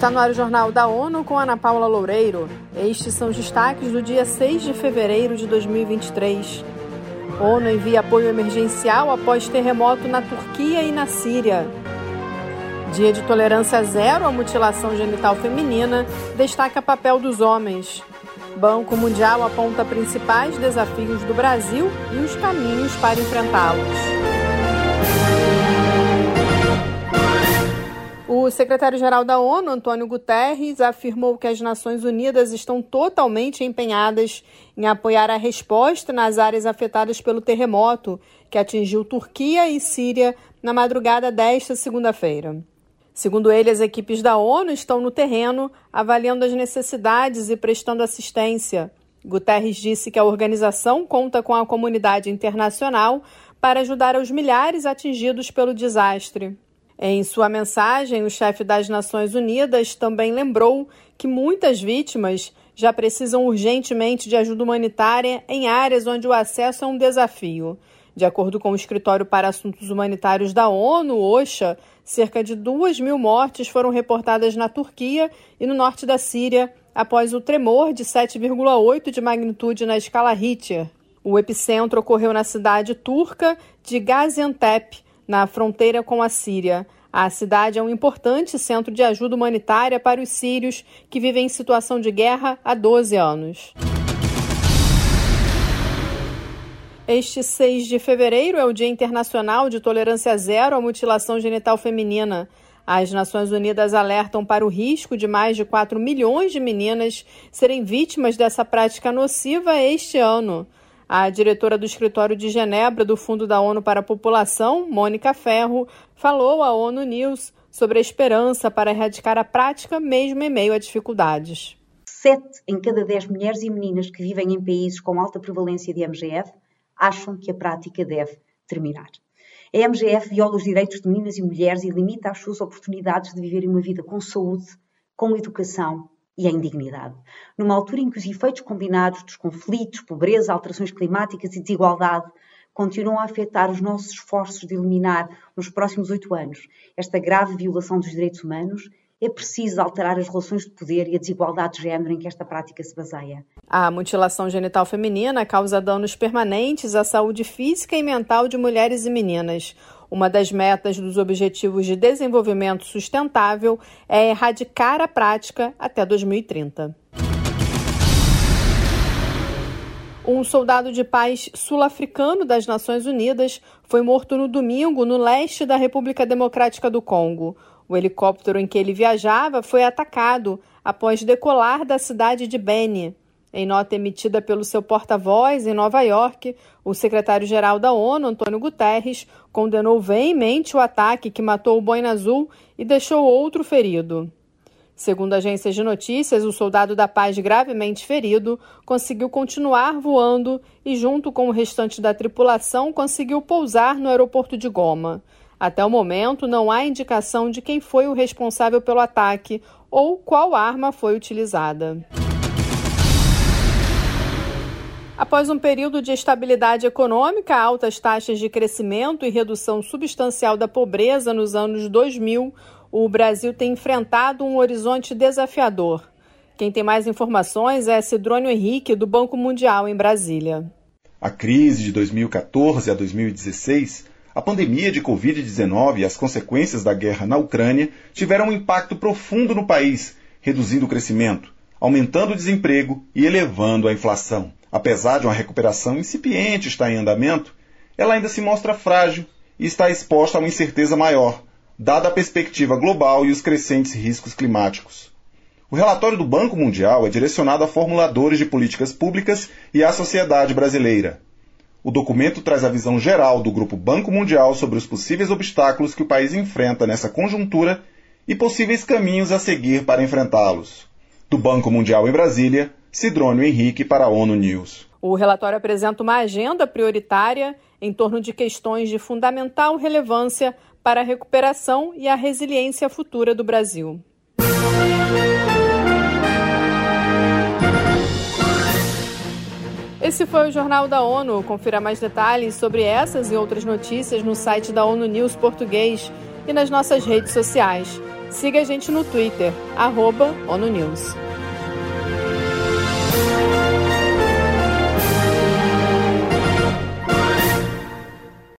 Está no ar o Jornal da ONU com Ana Paula Loureiro. Estes são os destaques do dia 6 de fevereiro de 2023. ONU envia apoio emergencial após terremoto na Turquia e na Síria. Dia de tolerância zero à mutilação genital feminina destaca papel dos homens. Banco Mundial aponta principais desafios do Brasil e os caminhos para enfrentá-los. O secretário-geral da ONU, Antônio Guterres, afirmou que as Nações Unidas estão totalmente empenhadas em apoiar a resposta nas áreas afetadas pelo terremoto que atingiu Turquia e Síria na madrugada desta segunda-feira. Segundo ele, as equipes da ONU estão no terreno avaliando as necessidades e prestando assistência. Guterres disse que a organização conta com a comunidade internacional para ajudar os milhares atingidos pelo desastre. Em sua mensagem, o chefe das Nações Unidas também lembrou que muitas vítimas já precisam urgentemente de ajuda humanitária em áreas onde o acesso é um desafio. De acordo com o Escritório para Assuntos Humanitários da ONU, OSHA, cerca de 2 mil mortes foram reportadas na Turquia e no norte da Síria após o tremor de 7,8 de magnitude na escala Richter. O epicentro ocorreu na cidade turca de Gaziantep, na fronteira com a Síria. A cidade é um importante centro de ajuda humanitária para os sírios que vivem em situação de guerra há 12 anos. Este 6 de fevereiro é o Dia Internacional de Tolerância Zero à Mutilação Genital Feminina. As Nações Unidas alertam para o risco de mais de 4 milhões de meninas serem vítimas dessa prática nociva este ano. A diretora do escritório de Genebra do Fundo da ONU para a População, Mônica Ferro, falou à ONU News sobre a esperança para erradicar a prática mesmo em meio a dificuldades. Sete em cada dez mulheres e meninas que vivem em países com alta prevalência de MGF acham que a prática deve terminar. A MGF viola os direitos de meninas e mulheres e limita as suas oportunidades de viverem uma vida com saúde, com educação e em dignidade. Numa altura em que os efeitos combinados dos conflitos, pobreza, alterações climáticas e desigualdade continuam a afetar os nossos esforços de eliminar, nos próximos oito anos, esta grave violação dos direitos humanos, é preciso alterar as relações de poder e a desigualdade de género em que esta prática se baseia. A mutilação genital feminina causa danos permanentes à saúde física e mental de mulheres e meninas. Uma das metas dos Objetivos de Desenvolvimento Sustentável é erradicar a prática até 2030. Um soldado de paz sul-africano das Nações Unidas foi morto no domingo no leste da República Democrática do Congo. O helicóptero em que ele viajava foi atacado após decolar da cidade de Beni. Em nota emitida pelo seu porta-voz em Nova York, o secretário-geral da ONU, Antônio Guterres, condenou veemente o ataque que matou o Boina Azul e deixou outro ferido. Segundo agências de notícias, o soldado da paz gravemente ferido conseguiu continuar voando e, junto com o restante da tripulação, conseguiu pousar no aeroporto de Goma. Até o momento, não há indicação de quem foi o responsável pelo ataque ou qual arma foi utilizada. Após um período de estabilidade econômica, altas taxas de crescimento e redução substancial da pobreza nos anos 2000, o Brasil tem enfrentado um horizonte desafiador. Quem tem mais informações é Cidrônio Henrique, do Banco Mundial, em Brasília. A crise de 2014 a 2016, a pandemia de Covid-19 e as consequências da guerra na Ucrânia tiveram um impacto profundo no país, reduzindo o crescimento, aumentando o desemprego e elevando a inflação apesar de uma recuperação incipiente estar em andamento, ela ainda se mostra frágil e está exposta a uma incerteza maior, dada a perspectiva global e os crescentes riscos climáticos. O relatório do Banco Mundial é direcionado a formuladores de políticas públicas e à sociedade brasileira. O documento traz a visão geral do Grupo Banco Mundial sobre os possíveis obstáculos que o país enfrenta nessa conjuntura e possíveis caminhos a seguir para enfrentá-los. Do Banco Mundial em Brasília, Cidrônio Henrique para a ONU News. O relatório apresenta uma agenda prioritária em torno de questões de fundamental relevância para a recuperação e a resiliência futura do Brasil. Esse foi o Jornal da ONU. Confira mais detalhes sobre essas e outras notícias no site da ONU News Português e nas nossas redes sociais. Siga a gente no Twitter, arroba ONU News.